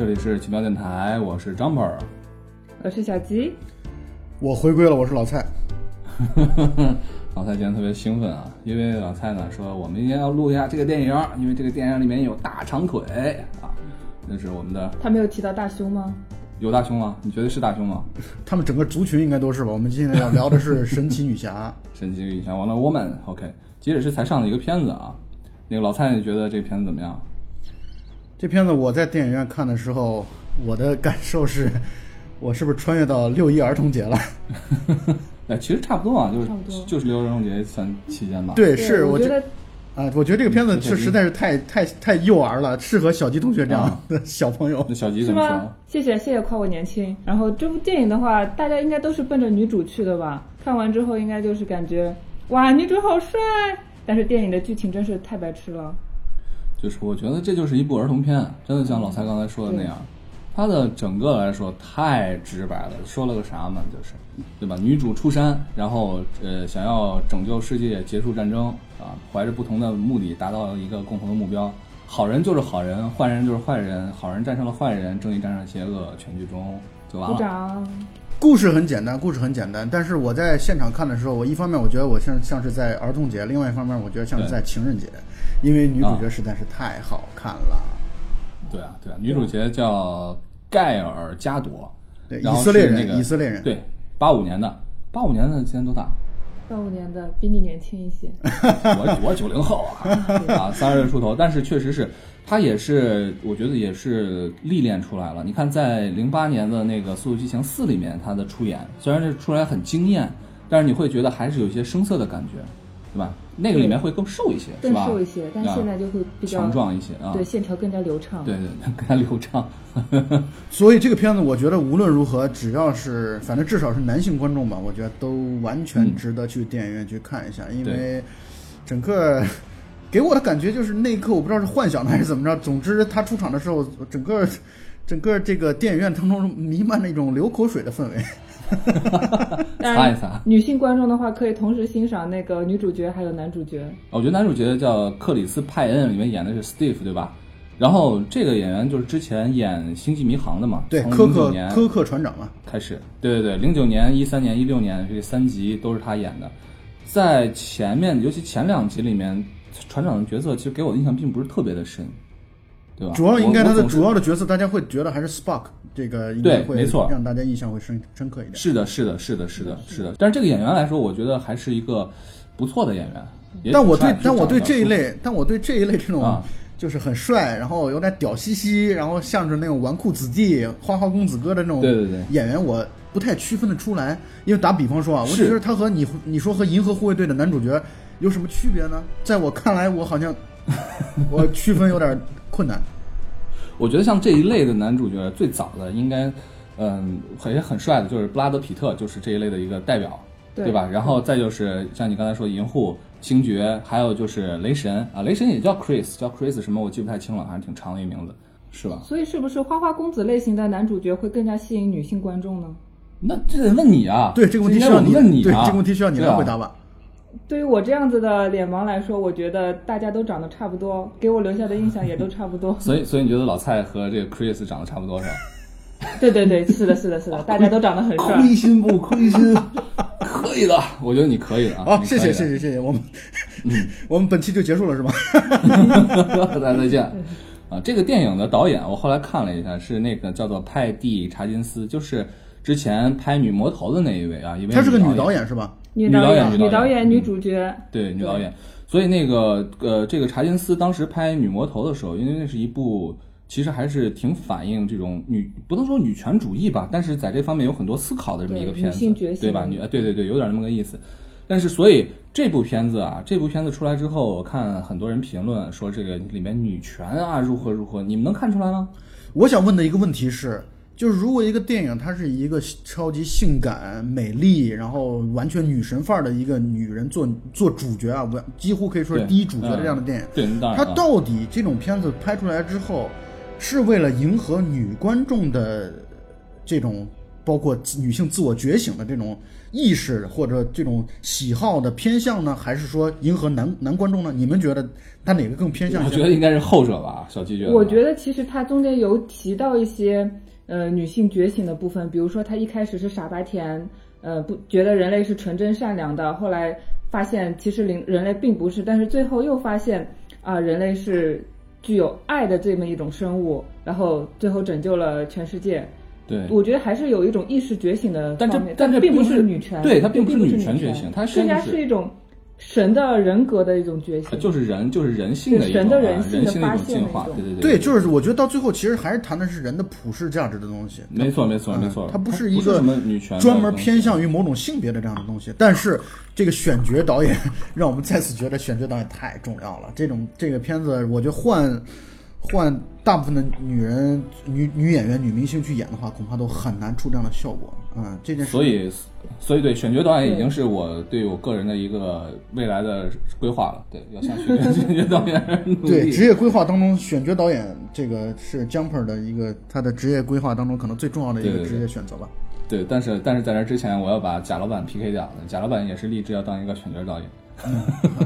这里是奇妙电台，我是张本儿。我是小吉，我回归了，我是老蔡。老蔡今天特别兴奋啊，因为老蔡呢说我们今天要录一下这个电影，因为这个电影里面有大长腿啊，那是我们的他没有提到大胸吗？有大胸吗？你觉得是大胸吗？他们整个族群应该都是吧？我们今天要聊的是神奇女侠。神奇女侠 Wonder Woman，OK，即使是才上的一个片子啊。那个老蔡，你觉得这片子怎么样？这片子我在电影院看的时候，我的感受是，我是不是穿越到六一儿童节了？哎，其实差不多啊，就是差不多就是六一儿童节算期间吧。对，是我觉得啊，我觉得这个片子是实在是太太太幼儿了，适合小吉同学这样啊的小朋友那。小吉是怎么说？？谢谢谢谢夸我年轻。然后这部电影的话，大家应该都是奔着女主去的吧？看完之后应该就是感觉哇，女主好帅。但是电影的剧情真是太白痴了。就是我觉得这就是一部儿童片，真的像老蔡刚才说的那样，它的整个来说太直白了。说了个啥嘛，就是，对吧？女主出山，然后呃想要拯救世界、结束战争啊，怀着不同的目的达到一个共同的目标。好人就是好人，坏人就是坏人，好人战胜了坏人，正义战胜邪恶，全剧终就完鼓了。掌。故事很简单，故事很简单，但是我在现场看的时候，我一方面我觉得我像像是在儿童节，另外一方面我觉得像是在情人节，因为女主角实在是太好看了。对啊，对啊，女主角叫盖尔加朵，对，以色列人，那个以色列人。对，八五年的，八五年的今年多大？八五年的比你年轻一些，我我九零后啊，啊，三十岁出头，但是确实是，他也是，我觉得也是历练出来了。你看，在零八年的那个《速度与激情四》里面，他的出演虽然是出来很惊艳，但是你会觉得还是有一些生涩的感觉，对吧？那个里面会更瘦一些，是更？瘦一些，但啊现在就会比较强壮一些啊，对线条更加流畅。对对对，更加流畅。所以这个片子，我觉得无论如何，只要是反正至少是男性观众吧，我觉得都完全值得去电影院去看一下，因为整个给我的感觉就是那一刻，我不知道是幻想的还是怎么着。总之，他出场的时候，整个整个这个电影院当中弥漫着一种流口水的氛围。当然擦一擦，女性观众的话可以同时欣赏那个女主角还有男主角。我觉得男主角叫克里斯派恩，里面演的是 Steve，对吧？然后这个演员就是之前演《星际迷航》的嘛，对，从零九年柯克船长嘛，开始，对对对，零九年、一三年、一六年这三集都是他演的，在前面，尤其前两集里面，船长的角色其实给我的印象并不是特别的深，对吧？主要应该他的主要的角色，大家会觉得还是 Spock 这个应该会对没错让大家印象会深深刻一点。是的，是的，是的，是的，是的。但是这个演员来说，我觉得还是一个不错的演员。但我对但我对这一，类，但我对这一类这种啊就是很帅，然后有点屌兮兮，然后像是那种纨绔子弟、花花公子哥的那种对对对演员，我不太区分得出来。因为打比方说啊，我是觉得他和你你说和银河护卫队的男主角有什么区别呢？在我看来，我好像 我区分有点困难。我觉得像这一类的男主角，最早的应该，嗯，也很帅的，就是布拉德皮特，就是这一类的一个代表，对吧？然后再就是像你刚才说银护、星爵，还有就是雷神啊，雷神也叫 Chris，叫 Chris 什么我记不太清了，还是挺长的一名字，是吧？所以是不是花花公子类型的男主角会更加吸引女性观众呢？那这得问你啊，对这个问题需要你问你啊，这个问题需要你对啊来回答吧。对于我这样子的脸盲来说，我觉得大家都长得差不多，给我留下的印象也都差不多。所以，所以你觉得老蔡和这个 Chris 长得差不多是吧？对对对，是的，是的，是的，大家都长得很帅。亏心不亏心？可以的，我觉得你可以的啊。谢谢谢谢谢谢，我们嗯 我们本期就结束了是吧？大家再见。啊，这个电影的导演我后来看了一下，是那个叫做派蒂查金斯，就是之前拍《女魔头》的那一位啊，一位她是个女导导演是吧？女女导演演、女导演女导演、嗯女主角，对女导演。所以那个呃，这个查金斯当时拍《女魔头》的时候，因为那是一部其实还是挺反映这种女，不能说女权主义吧，但是在这方面有很多思考的这么一个片子，女性觉醒对吧？女呃对对对，有点那么个意思。但是，所以这部片子啊，这部片子出来之后，我看很多人评论说这个里面女权啊如何如何，你们能看出来吗？我想问的一个问题是，就是如果一个电影它是一个超级性感、美丽，然后完全女神范儿的一个女人做做主角啊，完几乎可以说是第一主角的这样的电影，它啊到底这种片子拍出来之后，是为了迎合女观众的这种包括女性自我觉醒的这种意识或者这种喜好的偏向呢，还是说迎合男男观众呢？你们觉得它哪个更偏向？我觉得应该是后者吧，小鸡觉得。我觉得其实它中间有提到一些呃女性觉醒的部分，比如说她一开始是傻白甜，呃不觉得人类是纯真善良的，后来发现其实人人类并不是，但是最后又发现啊、人类是具有爱的这么一种生物，然后最后拯救了全世界。对，我觉得还是有一种意识觉醒的但这方面，但这并不并不是女权，对它并并不是女女权觉醒它更加是一种神的人格的一种觉醒，就是人，就是人性的一种人性的人性的一种进化，现的一种对对对，就是我觉得到最后其实还是谈的是人的普世价值的东西。没错没错嗯没错，它不不是一个什么女权专门偏向于某种性别的这样的东西。但是这个选角导演让我们再次觉得选角导演太重要了。这种这个片子，我觉得换换大部分的女人、女女演员、女明星去演的话，恐怕都很难出这样的效果。嗯，这件事所以，所以对选角导演已经是我对我个人的一个未来的规划了。对，要向选角 选角导演。对职业规划当中，选角导演这个是 Jumper 的一个他的职业规划当中可能最重要的一个职业选择吧。对，但是但是在这之前，我要把贾老板 PK 掉。贾老板也是立志要当一个选角导演。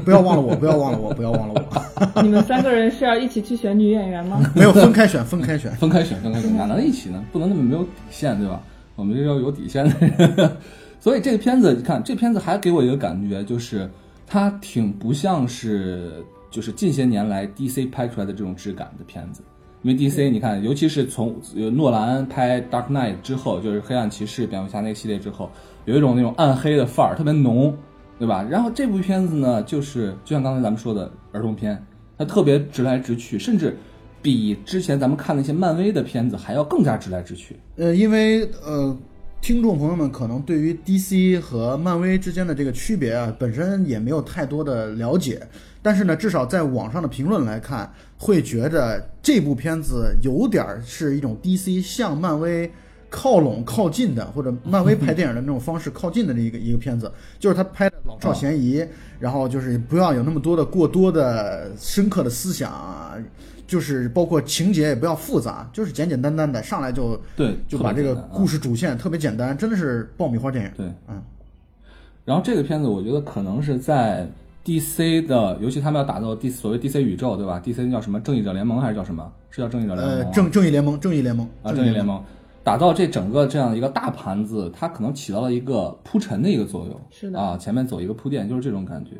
不要忘了我，不要忘了我，不要忘了我。你们三个人是要一起去选女演员吗？没有分开选，分开选。分开选，分开选，哪能一起呢？不能那么没有底线，对吧？我们这要有底线的人。所以这个片子，你看这片子还给我一个感觉，就是它挺不像是就是近些年来 DC 拍出来的这种质感的片子。因为 DC 你看，尤其是从呃诺兰拍 Dark Knight 之后，就是黑暗骑士、蝙蝠侠那个系列之后，有一种那种暗黑的范儿，特别浓，对吧？然后这部片子呢，就是就像刚才咱们说的儿童片，它特别直来直去，甚至比之前咱们看那些漫威的片子还要更加直来直去。呃，因为呃，听众朋友们可能对于 DC 和漫威之间的这个区别啊，本身也没有太多的了解，但是呢，至少在网上的评论来看，会觉得这部片子有点儿是一种 DC 向漫威。靠拢、靠近的，或者漫威拍电影的那种方式靠近的这一个一个片子，就是他拍老少咸宜，然后就是不要有那么多的过多的深刻的思想啊，就是包括情节也不要复杂，就是简简单单的上来就对，就把这个故事主线特别简单，真的是爆米花电影。对，嗯，然后这个片子我觉得可能是在 DC 的，尤其他们要打造 D 所谓 DC 宇宙，对吧？DC 叫什么？正义者联盟还是叫什么？是叫正义者联盟吗？，呃正正义联盟，正义联盟啊，正义联盟打造这整个这样一个大盘子，它可能起到了一个铺陈的一个作用。是的啊，前面走一个铺垫，就是这种感觉。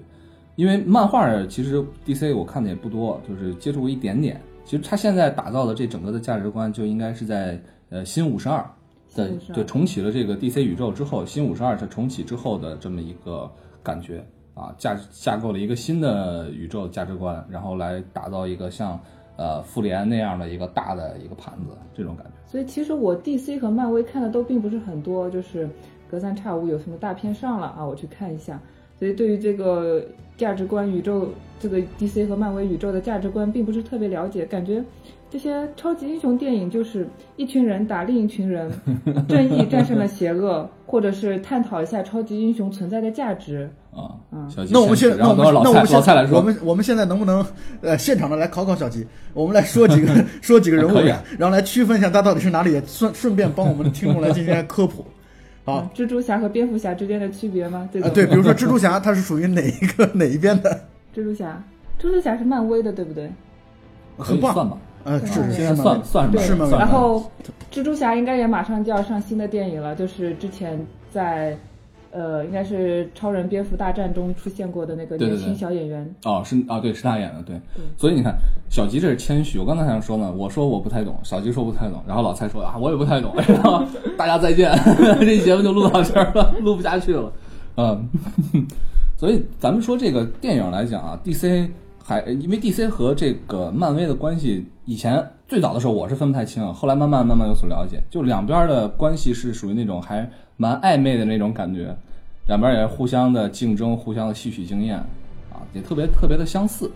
因为漫画儿其实 DC 我看的也不多，就是接触过一点点。其实他现在打造的这整个的价值观，就应该是在呃新五十二的新52对重启了这个 DC 宇宙之后，新五十二它重启之后的这么一个感觉啊，架架构了一个新的宇宙价值观，然后来打造一个像呃复联那样的一个大的一个盘子，这种感觉。所以其实我 DC 和漫威看的都并不是很多，就是隔三差五有什么大片上了啊，我去看一下。所以对于这个价值观、宇宙这个 DC 和漫威宇宙的价值观，并不是特别了解，感觉这些超级英雄电影就是一群人打另一群人，正义战胜了邪恶，或者是探讨一下超级英雄存在的价值。啊，嗯小鸡那我们现在，那我们，那我们老蔡来说，我们我们现在能不能呃现场的来考考小吉？我们来说几个 说几个人物然后来区分一下他到底是哪里，也顺顺便帮我们的听众来进行科普。好嗯，蜘蛛侠和蝙蝠侠之间的区别吗？对啊，对，比如说蜘蛛侠，它是属于哪一个 哪一边的？蜘蛛侠，蜘蛛侠是漫威的，对不对？可很棒，以算吧。呃，是是现在算算是漫威然后蜘蛛侠应该也马上就要上新的电影了，就是之前在呃，应该是超人蝙蝠大战中出现过的那个年轻小演员。哦，是啊，对，是他演的，对对。所以你看，小吉这是谦虚。我刚才想说呢，我说我不太懂，小吉说不太懂，然后老蔡说啊，我也不太懂，然后大家再见，这节目就录到这儿了，录不下去了。嗯，所以咱们说这个电影来讲啊，DC 还因为 DC 和这个漫威的关系，以前最早的时候我是分不太清啊，后来慢慢慢慢有所了解，就两边的关系是属于那种还蛮暧昧的那种感觉，两边也互相的竞争，互相的吸取经验，啊，也特别特别的相似。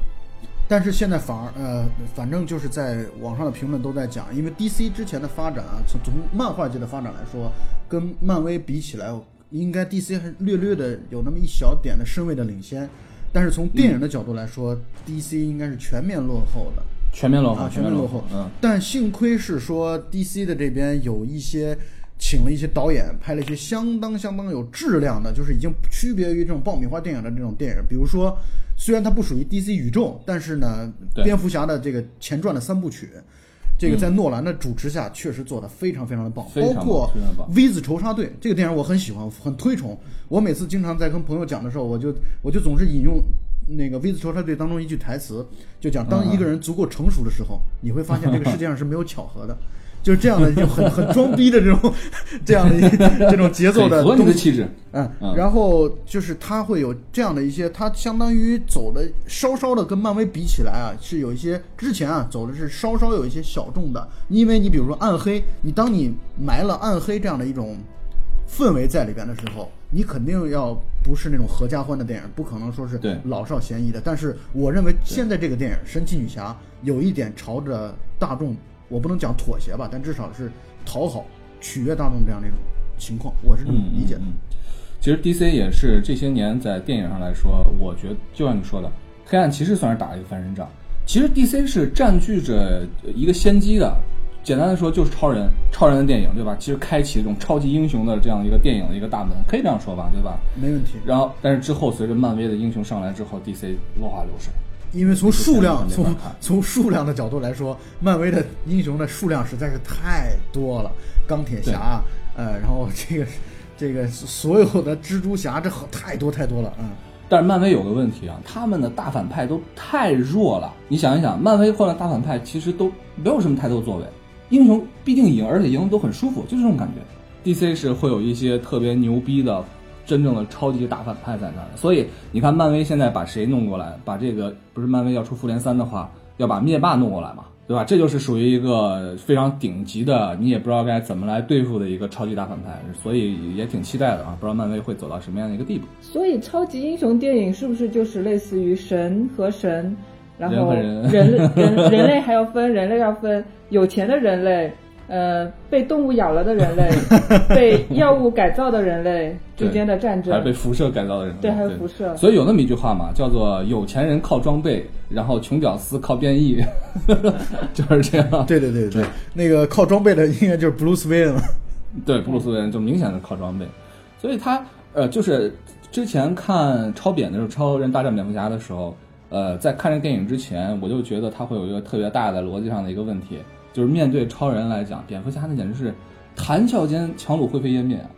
但是现在反而呃，反正就是在网上的评论都在讲，因为 DC 之前的发展啊，从从漫画界的发展来说，跟漫威比起来，应该 DC 还略略的有那么一小点的身位的领先。但是从电影的角度来说、d c 应该是全面落后的。全面落后，啊，全面落后。嗯，但幸亏是说 DC 的这边有一些请了一些导演，拍了一些相当相当有质量的，就是已经区别于这种爆米花电影的这种电影。比如说，虽然它不属于 DC 宇宙，但是呢，蝙蝠侠的这个前传的三部曲，这个在诺兰的主持下确实做得非常非常的棒，包括 V 字仇杀队这个电影我很喜欢，很推崇。我每次经常在跟朋友讲的时候，我就我就总是引用那个 V 字仇杀队当中一句台词，就讲当一个人足够成熟的时候，你会发现这个世界上是没有巧合的。就是这样的，就很很装逼的这种，这样的一 这种节奏的东西。的气质。嗯嗯，然后就是他会有这样的一些，他相当于走的稍稍的跟漫威比起来啊，是有一些之前啊走的是稍稍有一些小众的，因为你比如说暗黑，你当你埋了暗黑这样的一种氛围在里边的时候，你肯定要不是那种合家欢的电影，不可能说是对老少咸宜的。但是我认为现在这个电影《神奇女侠》有一点朝着大众，我不能讲妥协吧，但至少是讨好、取悦大众这样的一种情况，我是这么理解的。嗯嗯其实 DC 也是这些年在电影上来说，我觉得就像你说的，黑暗骑士算是打了一个翻身仗。其实 DC 是占据着一个先机的，简单的说就是超人，超人的电影对吧？其实开启这种超级英雄的这样一个电影的一个大门，可以这样说吧，对吧？没问题。然后，但是之后随着漫威的英雄上来之后，DC 落花流水。因为从数量从从数量的角度来说，漫威的英雄的数量实在是太多了，钢铁侠，呃，然后这个这个所有的蜘蛛侠，这好太多太多了，嗯，但是漫威有个问题啊，他们的大反派都太弱了。你想一想，漫威换了大反派其实都没有什么太多作为，英雄毕竟赢，而且赢的都很舒服，就这种感觉。DC 是会有一些特别牛逼的、真正的超级大反派在那儿，所以你看漫威现在把谁弄过来？把这个不是漫威要出复联三的话，要把灭霸弄过来嘛，对吧？这就是属于一个非常顶级的，你也不知道该怎么来对付的一个超级大反派，所以也挺期待的啊，不知道漫威会走到什么样的一个地步。所以超级英雄电影是不是就是类似于神和神，然后人和人人 人类还要分，人类要分有钱的人类，呃，被动物咬了的人类，被药物改造的人类之间的战争还有被。辐射改造的人，对还有辐射所以有那么一句话嘛，叫做“有钱人靠装备，然后穷屌丝靠变异 ”，就是这样。对对对对，那个靠装备的应该就是布鲁斯韦恩了，对，布鲁斯韦恩就明显的靠装备，所以他呃，就是之前看超扁的时候，《超人大战蝙蝠侠》的时候，呃，在看这个电影之前，我就觉得他会有一个特别大的逻辑上的一个问题，就是面对超人来讲，蝙蝠侠那简直是谈笑间强弩灰飞烟灭啊，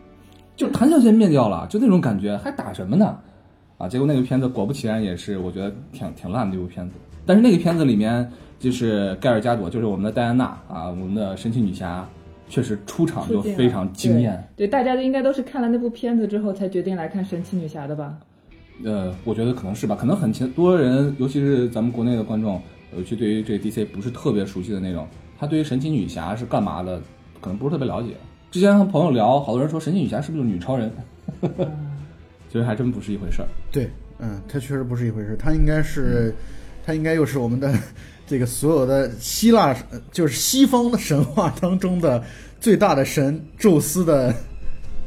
就谈笑间灭掉了，就那种感觉，还打什么呢？啊，结果那个片子果不其然也是，我觉得挺挺烂的一部片子。但是那个片子里面，就是盖尔加朵，就是我们的戴安娜啊，我们的神奇女侠，确实出场就非常惊艳。对，对，大家都应该都是看了那部片子之后才决定来看神奇女侠的吧？呃，我觉得可能是吧，可能很多人，尤其是咱们国内的观众，尤其对于这 DC 不是特别熟悉的那种，他对于神奇女侠是干嘛的，可能不是特别了解。之前和朋友聊，好多人说神奇女侠是不是就是女超人？其实还真不是一回事儿。对，嗯，它确实不是一回事儿，它应该是，它应该又是我们的 这个所有的希腊，呃就是西方的神话当中的最大的神宙斯的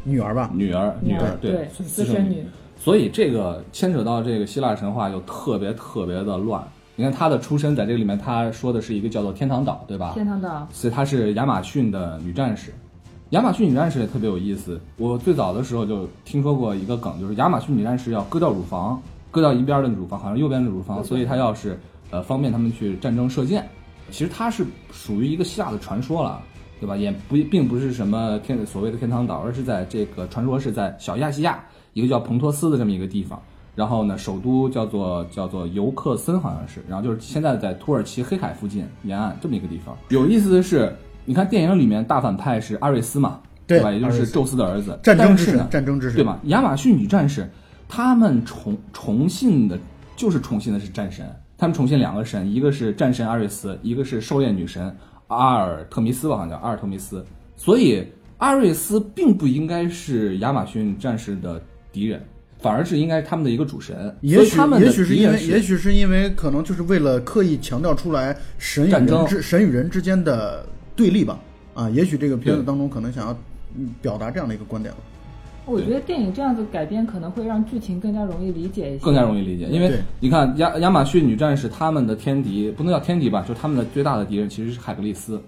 女儿吧？女儿，女儿，对，私私生女。所以这个牵扯到这个希腊神话就特别特别的乱。你看她的出身在这个里面，她说的是一个叫做天堂岛，对吧？天堂岛，所以她是亚马逊的女战士。亚马逊女战士也特别有意思。我最早的时候就听说过一个梗，就是亚马逊女战士要割掉乳房，割掉一边的乳房，好像右边的乳房，所以她要是呃方便他们去战争射箭。其实它是属于一个希腊的传说了，对吧？也不并不是什么天所谓的天堂岛，而是在这个传说是在小亚细亚一个叫蓬托斯的这么一个地方。然后呢，首都叫做叫做尤克森，好像是。然后就是现在在土耳其黑海附近沿岸这么一个地方。有意思的是，你看电影里面大反派是阿瑞斯嘛，对吧？也就是宙斯的儿子，战争之神战争之神，对吧？亚马逊女战士，他们崇崇信的，就是崇信的是战神。他们崇信两个神，一个是战神阿瑞斯，一个是狩猎女神阿尔特弥斯吧，好像叫阿尔特弥斯。所以阿瑞斯并不应该是亚马逊战士的敌人，反而是应该是他们的一个主神。也许他们也许是因为，也许是因为可能就是为了刻意强调出来神与人之神与人之间的对立吧。啊，也许这个片子当中可能想要嗯表达这样的一个观点了。我觉得电影这样子改编可能会让剧情更加容易理解一些，更加容易理解，因为你看亚亚马逊女战士他们的天敌不能叫天敌吧，就他们的最大的敌人其实是海格力斯。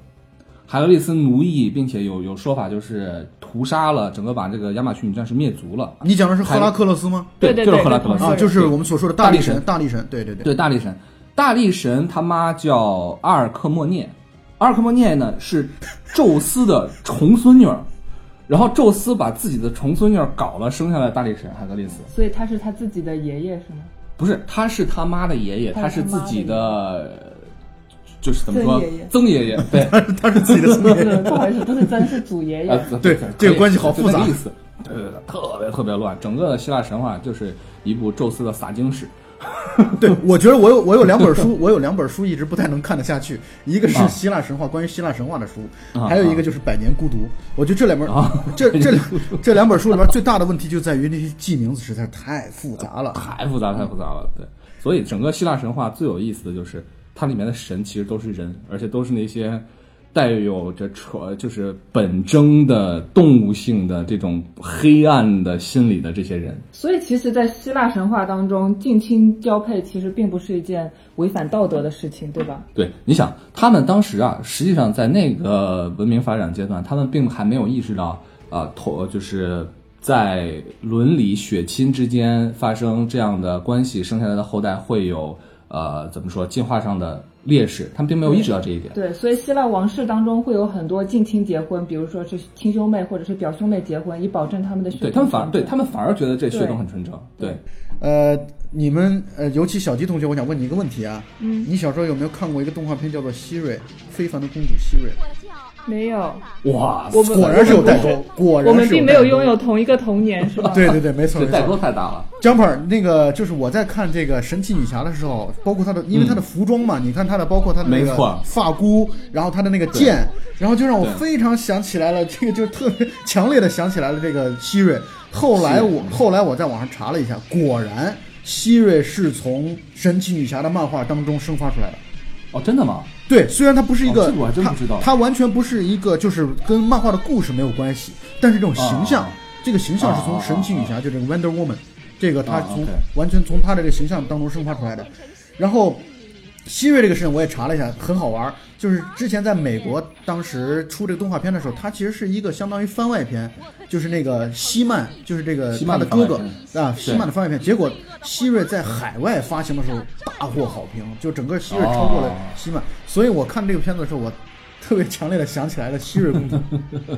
海格力斯奴役，并且有有说法就是屠杀了整个把这个亚马逊女战士灭族了。你讲的是赫拉克勒斯吗？对对就是赫拉克勒斯啊，就是我们所说的大力神，大力神对对对。对，大力神，大力神他妈叫阿尔克莫涅，阿尔克莫涅呢是宙斯的重孙女儿，然后宙斯把自己的重孙女儿搞了，生下来大力神海格力斯。所以他是他自己的爷爷是吗？不是，他是他妈的爷爷，他他是自己的，就是怎么说曾爷爷，曾爷爷，对，他是自己的曾爷爷，不好意思，不是曾是祖爷啊爷。，对这个关系好复杂。对对对，特别特别乱。整个的希腊神话就是一部宙斯的撒精史。对，我觉得我有我有两本书，我有两本书一直不太能看得下去，一个是啊希腊神话，关于希腊神话的书，啊还有一个就是《百年孤独》。我觉得这两本啊这这两这两本书里边最大的问题就在于那些记名字实在是太复杂了。太复杂，太复杂了。对，所以整个希腊神话最有意思的就是它里面的神其实都是人，而且都是那些带有着扯就是本征的动物性的这种黑暗的心理的这些人。所以其实，在希腊神话当中，近亲交配其实并不是一件违反道德的事情，对吧？对，你想，他们当时啊，实际上在那个文明发展阶段，他们并还没有意识到，啊，头就是在伦理血亲之间发生这样的关系，生下来的后代会有呃怎么说进化上的劣势，他们并没有意识到这一点。对，所以希腊王室当中会有很多近亲结婚，比如说是亲兄妹或者是表兄妹结婚，以保证他们的血统对他们反而对他们反而觉得这血统很纯正。对，呃，你们呃，尤其小吉同学，我想问你一个问题啊，嗯，你小时候有没有看过一个动画片叫做《希瑞非凡的公主希瑞没有，哇，我们果然是有代沟，果然我们并没有拥有同一个童年，是吧？对对对，没错代沟。太大了。江鹏，那个就是我在看这个神奇女侠的时候，包括她的，因为她的服装嘛，你看她的，包括她的那个发箍，然后她的那个剑，然后就让我非常想起来了，这个就特别强烈的想起来了这个希瑞。后来我后来我在网上查了一下，果然希瑞是从神奇女侠的漫画当中生发出来的。哦，真的吗？对，虽然它不是一个，哦这个我还真不知道。它，它完全不是一个，就是跟漫画的故事没有关系，但是这种形象，啊这个形象是从神奇女侠，就这个 Wonder Woman，这个它啊从、完全从它这个形象当中生发出来的。然后希瑞这个事情我也查了一下，很好玩儿，就是之前在美国当时出这个动画片的时候，它其实是一个相当于番外篇，就是那个希曼，就是这个希曼他的哥哥啊，希曼的番外篇。结果希瑞在海外发行的时候大获好评，就整个希瑞超过了哦希曼。所以我看这个片子的时候，我特别强烈的想起来了希瑞公主。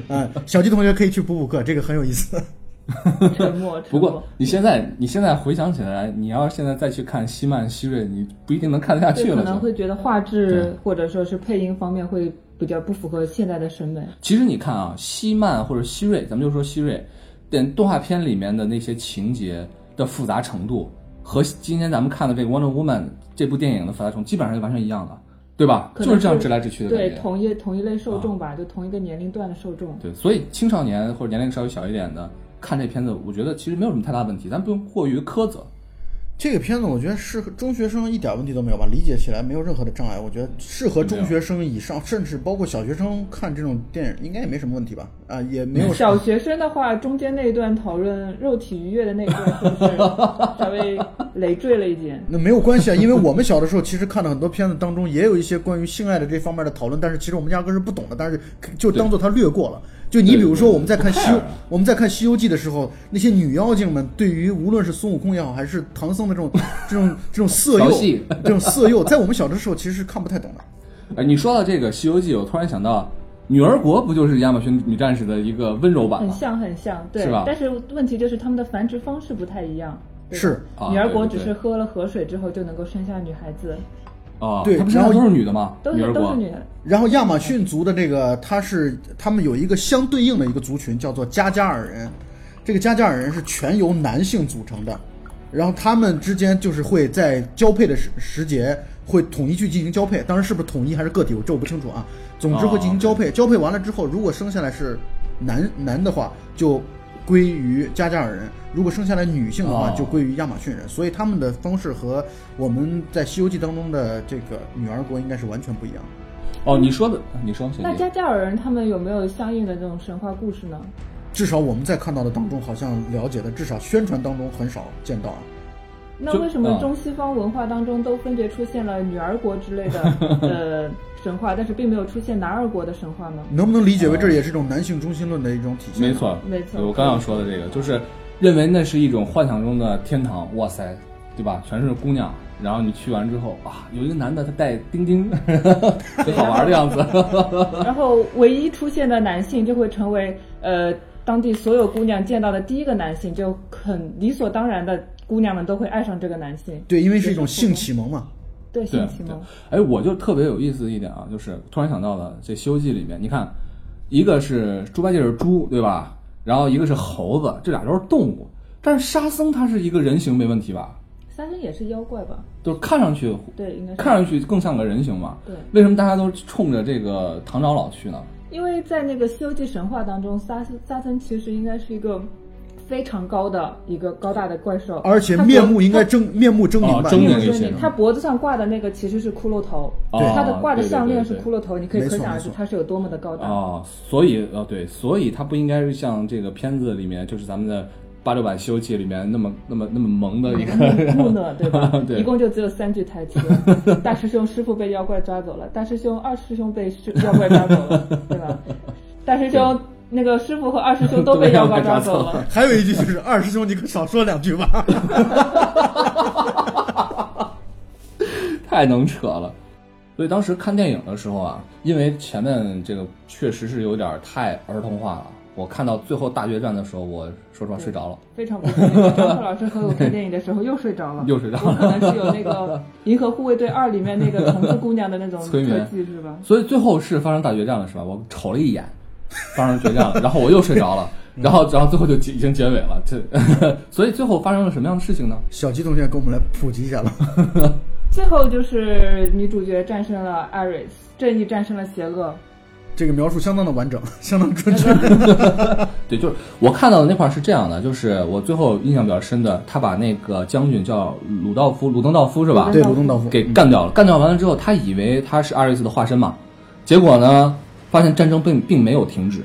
嗯，小鸡同学可以去补补课，这个很有意思。沉默。沉不默过你现在你现在回想起来，你要是现在再去看希曼希瑞，你不一定能看得下去了，可。能会觉得画质或者说是配音方面会比较不符合现在的审美。其实你看啊，希曼或者希瑞，咱们就说希瑞，等动画片里面的那些情节的复杂程度，和今天咱们看的这个《Wonder Woman》这部电影的复杂程度基本上是完全一样的，对吧？就是这样直来直去的感对，觉。同一同一类受众吧，就同一个年龄段的受众。对，所以青少年或者年龄稍微小一点的看这片子，我觉得其实没有什么太大问题，咱不用过于苛责。这个片子我觉得适合中学生一点问题都没有吧，理解起来没有任何的障碍。我觉得适合中学生以上，甚至包括小学生看这种电影，应该也没什么问题吧？啊，也没有小学生的话，中间那一段讨论肉体愉悦的那一段，是不是稍微累赘了一点？那没有关系啊，因为我们小的时候其实看的很多片子当中也有一些关于性爱的这方面的讨论，但是其实我们压根儿是不懂的，但是就当做它略过了。就你比如说我们在看《西游我们在看《西游记》的时候，那些女妖精们对于无论是孙悟空也好，还是唐僧的这种 这种这种色诱，这种色诱，在我们小的时候其实是看不太懂的。哎，你说到这个《西游记》，我突然想到，女儿国不就是亚马逊女战士的一个温柔版吗？很像很像，对是吧。但是问题就是他们的繁殖方式不太一样。是啊女儿国只是喝了河水之后就能够生下女孩子，哦，对然后她不是都是女的吗？都女儿国是都是女的。然后亚马逊族的这个，它是他们有一个相对应的一个族群，叫做加加尔人。这个加加尔人是全由男性组成的，然后他们之间就是会在交配的时时节会统一去进行交配，当然是不是统一还是个体，我这我不清楚啊。总之会进行交配，交配完了之后，如果生下来是男男的话，就归于加加尔人；如果生下来女性的话，哦就归于亚马逊人。所以他们的方式和我们在《西游记》当中的这个女儿国应该是完全不一样的。哦，你说的，你说，那加加尔人他们有没有相应的这种神话故事呢？至少我们在看到的当中，好像了解的，至少宣传当中很少见到。就那为什么嗯中西方文化当中都分别出现了女儿国之类的 呃神话，但是并没有出现男儿国的神话呢？能不能理解为这也是一种男性中心论的一种体现？没，错，没错我刚要说的这个，就是认为那是一种幻想中的天堂，哇塞，对吧？全是姑娘，然后你去完之后啊，有一个男的他带丁丁，很好玩的样子。然后唯一出现的男性就会成为呃当地所有姑娘见到的第一个男性，就很理所当然的姑娘们都会爱上这个男性。对，因为是一种性启蒙嘛。对，性启蒙。，哎，我就特别有意思的一点啊，就是突然想到了这《西游记》里面，你看，一个是猪八戒是猪，对吧？然后一个是猴子，这俩都是动物，但是沙僧他是一个人形，没问题吧？沙僧也是妖怪吧？就是看上去对，应该。看上去更像个人形嘛。对，为什么大家都冲着这个唐长老去呢？因为在那个《西游记》神话当中，沙僧沙僧其实应该是一个非常高的一个高大的怪兽，而且面目应该他狰面目狰狞吧？哦狰狞一些面目狰狞，他脖子上挂的那个其实是骷髅头，哦他的挂的项链是骷髅头，你可以可想而知他是有多么的高大。哦，所以呃对，所以他不应该是像这个片子里面，就是咱们的八六版《西游记》里面那么那么那么萌的一个木讷 对吧？对一共就只有三句台词：大师兄师傅被妖怪抓走了，大师兄二师兄被师妖怪抓走了，对吧？大师兄那个师傅和二师兄 都被妖怪抓走了。还有一句就是二师兄，你可少说两句吧。太能扯了。所以当时看电影的时候啊，因为前面这个确实是有点太儿童化了。我看到最后大决战的时候，我说实话睡着了，非常不错。张克老师和我看电影的时候又睡着了，又睡着我可。能是有那个 《银河护卫队二》里面那个虫子姑娘的那种特催眠技是吧？所以最后是发生大决战了，是吧？我瞅了一眼，发生决战了，然后我又睡着了，然后然后最后就结已经结尾了。这 所以最后发生了什么样的事情呢？小鸡同学给我们来普及一下吧。最后就是女主角战胜了艾瑞斯，正义战胜了邪恶。这个描述相当的完整，相当准确。对，就是我看到的那块儿是这样的，就是我最后印象比较深的，他把那个将军叫鲁道夫，鲁登道夫是吧？对，鲁登道夫给干掉了。干掉完了之后，他以为他是阿瑞斯的化身嘛，结果呢，发现战争并并没有停止，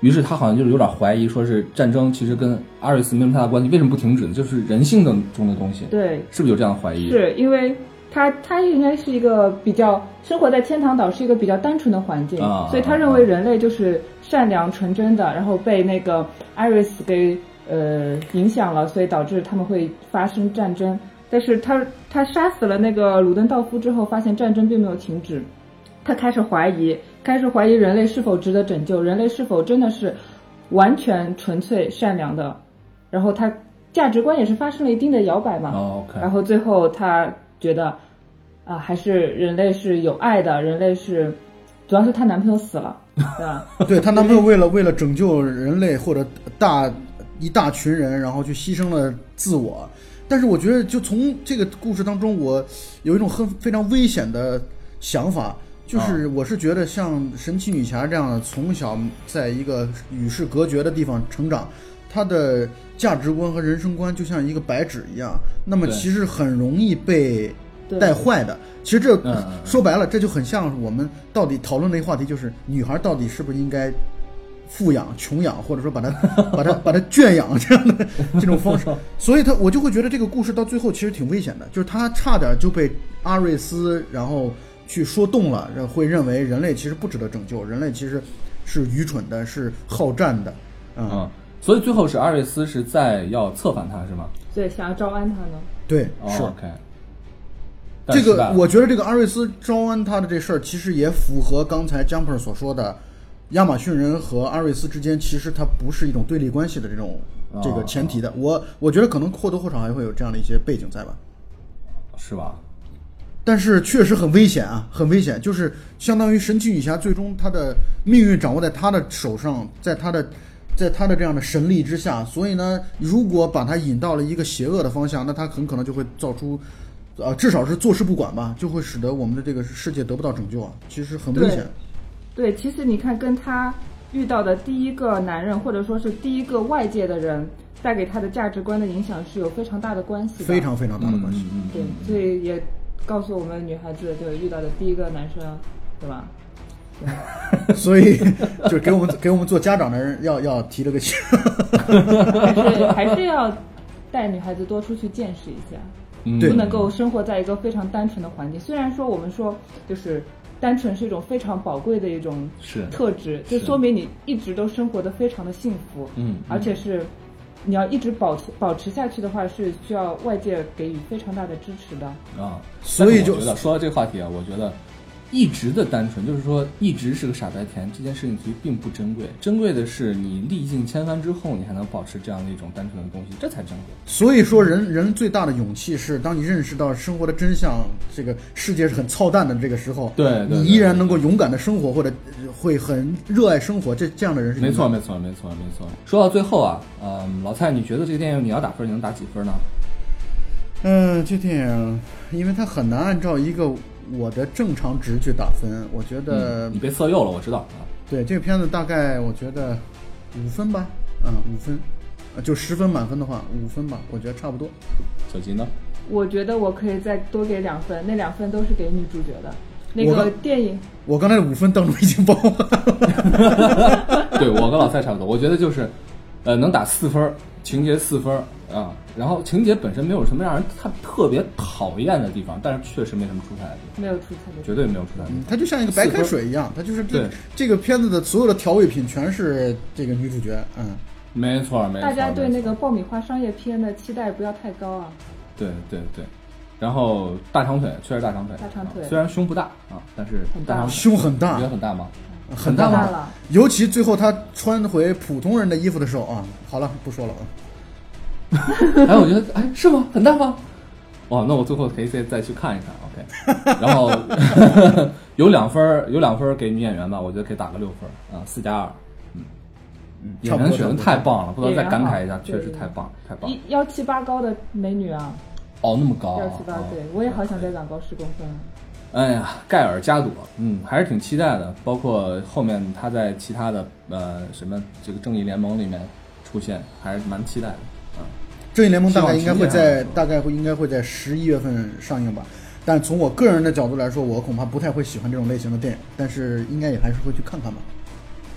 于是他好像就是有点怀疑，说是战争其实跟阿瑞斯没什么太大关系，为什么不停止呢？就是人性的中的东西，对，是不是有这样的怀疑？是因为他他应该是一个比较生活在天堂岛，是一个比较单纯的环境，啊所以他认为人类就是善良纯真的，然后被那个艾瑞斯给呃影响了，所以导致他们会发生战争。但是他他杀死了那个鲁登道夫之后，发现战争并没有停止，他开始怀疑，开始怀疑人类是否值得拯救，人类是否真的是完全纯粹善良的，然后他价值观也是发生了一定的摇摆嘛。然后最后她觉得，啊，还是人类是有爱的，人类是，主要是她男朋友死了，对吧？对她男朋友为了为了拯救人类或者大一大群人，然后去牺牲了自我。但是我觉得，就从这个故事当中，我有一种很非常危险的想法，就是我是觉得像神奇女侠这样的，从小在一个与世隔绝的地方成长，她的价值观和人生观就像一个白纸一样，那么其实很容易被带坏的。其实这说白了，这就很像我们到底讨论的一个话题，就是女孩到底是不是应该富养、穷养，或者说把她 把她把她圈养这样的 这种方式。所以她我就会觉得这个故事到最后其实挺危险的，就是她差点就被阿瑞斯然后去说动了，会认为人类其实不值得拯救，人类其实是愚蠢的，是好战的，啊、嗯，所以最后是阿瑞斯是在要策反他是吗？对想要招安他呢？对，哦是。OK。但这个我觉得这个阿瑞斯招安他的这事儿，其实也符合刚才 Jumper 所说的，亚马逊人和阿瑞斯之间其实它不是一种对立关系的这种哦这个前提的。我我觉得可能或多或少还会有这样的一些背景在吧。是吧？但是确实很危险啊，很危险，就是相当于神奇女侠最终她的命运掌握在她的手上，在她的，在她的这样的神力之下，所以呢，如果把她引到了一个邪恶的方向，那她很可能就会造出，呃，至少是坐视不管吧，就会使得我们的这个世界得不到拯救啊，其实很危险。对，其实你看，跟她遇到的第一个男人，或者说是第一个外界的人，带给她的价值观的影响是有非常大的关系的。非常非常大的关系。嗯对，所以也告诉我们女孩子，就遇到的第一个男生，对吧？所以就是给我们给我们做家长的人要要提了个醒。还是还是要带女孩子多出去见识一下。嗯不能够生活在一个非常单纯的环境。虽然说我们说就是单纯是一种非常宝贵的一种是特质，就说明你一直都生活的非常的幸福，嗯而且是你要一直保持保持下去的话，是需要外界给予非常大的支持的。啊，所以就觉得说到这个话题啊，我觉得一直的单纯，就是说一直是个傻白甜，这件事情其实并不珍贵。珍贵的是你历尽千帆之后，你还能保持这样的一种单纯的东西，这才珍贵。所以说人人最大的勇气是，当你认识到生活的真相，这个世界是很操蛋的这个时候，对对对你依然能够勇敢的生活，或者会很热爱生活，这这样的人是没错，没错，没错，没错。说到最后啊，嗯，老蔡，你觉得这个电影你要打分，你能打几分呢？嗯，这电影，因为它很难按照一个我的正常值去打分，我觉得、嗯你被色诱了，我知道啊。对这个片子大概我觉得五分吧，嗯，五分，啊就十分满分的话，五分吧，我觉得差不多。小吉呢？我觉得我可以再多给两分，那两分都是给女主角的。那个电影，我刚才的五分当中已经包含了。对我跟老蔡差不多，我觉得就是，呃，能打四分儿，情节四分儿啊，然后情节本身没有什么让人特特别讨厌的地方，但是确实没什么出彩的地方，没有出彩的地方。绝对没有出彩的地方。它就像一个白开水一样，它就是这对这个片子的所有的调味品全是这个女主角，嗯，没错，没错。大家对那个爆米花商业片的期待不要太高啊。对对对，然后大长腿确实大长腿，大长腿啊虽然胸不大啊，但是很大大长腿胸很大也，很大吗？很大吗？尤其最后他穿回普通人的衣服的时候啊，好了，不说了啊。哎，我觉得哎是吗？很大吗？哇，那我最后可以再再去看一看，OK。然后 有两分儿有两分儿给女演员吧，我觉得可以打个六分儿啊，四加二。嗯演员选的太棒了，不得再感慨一下，确实太棒太棒。一幺七八高的美女啊，哦，那么高啊，幺七八，哦对我也好想再长高十公分啊。哎呀，盖尔加朵，嗯，还是挺期待的。包括后面他在其他的呃什么这个正义联盟里面出现，还是蛮期待的啊。正义联盟大概应该会在大概会应该会在十一月份上映吧，但从我个人的角度来说，我恐怕不太会喜欢这种类型的电影，但是应该也还是会去看看吧。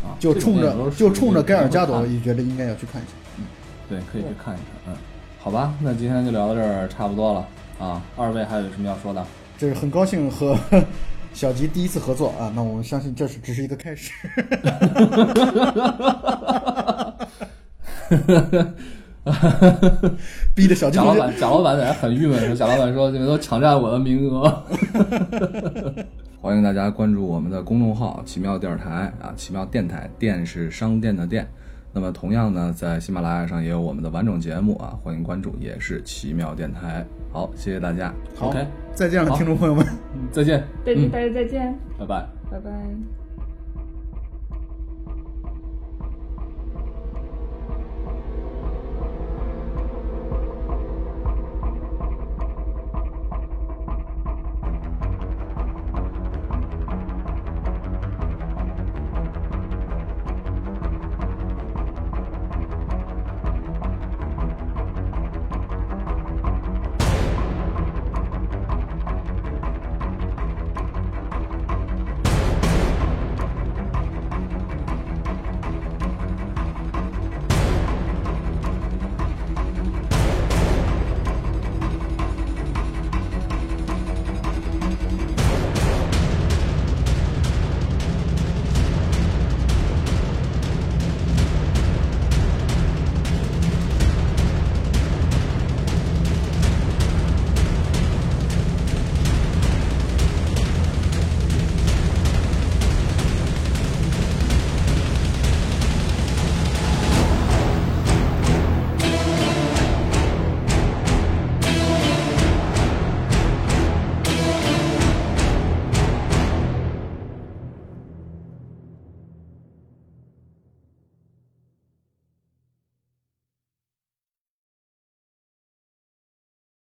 啊，就冲着就冲着盖尔加朵，也觉得应该要去看一下。嗯对，可以去看一看。嗯，好吧，那今天就聊到这儿，差不多了啊。二位还有什么要说的？这是很高兴和 小吉第一次合作啊，那我们相信这是只是一个开始。逼的小贾老板，贾老板在那很郁闷，说贾老板说你们都抢占我的名额。欢迎大家关注我们的公众号“奇妙电视台”啊，奇妙电台，电是商店的店。那么同样呢，在喜马拉雅上也有我们的完整节目啊，欢迎关注，也是奇妙电台。好，谢谢大家。好 OK，再见了，听众朋友们。再见，再见，嗯，大家再见，拜拜。拜拜。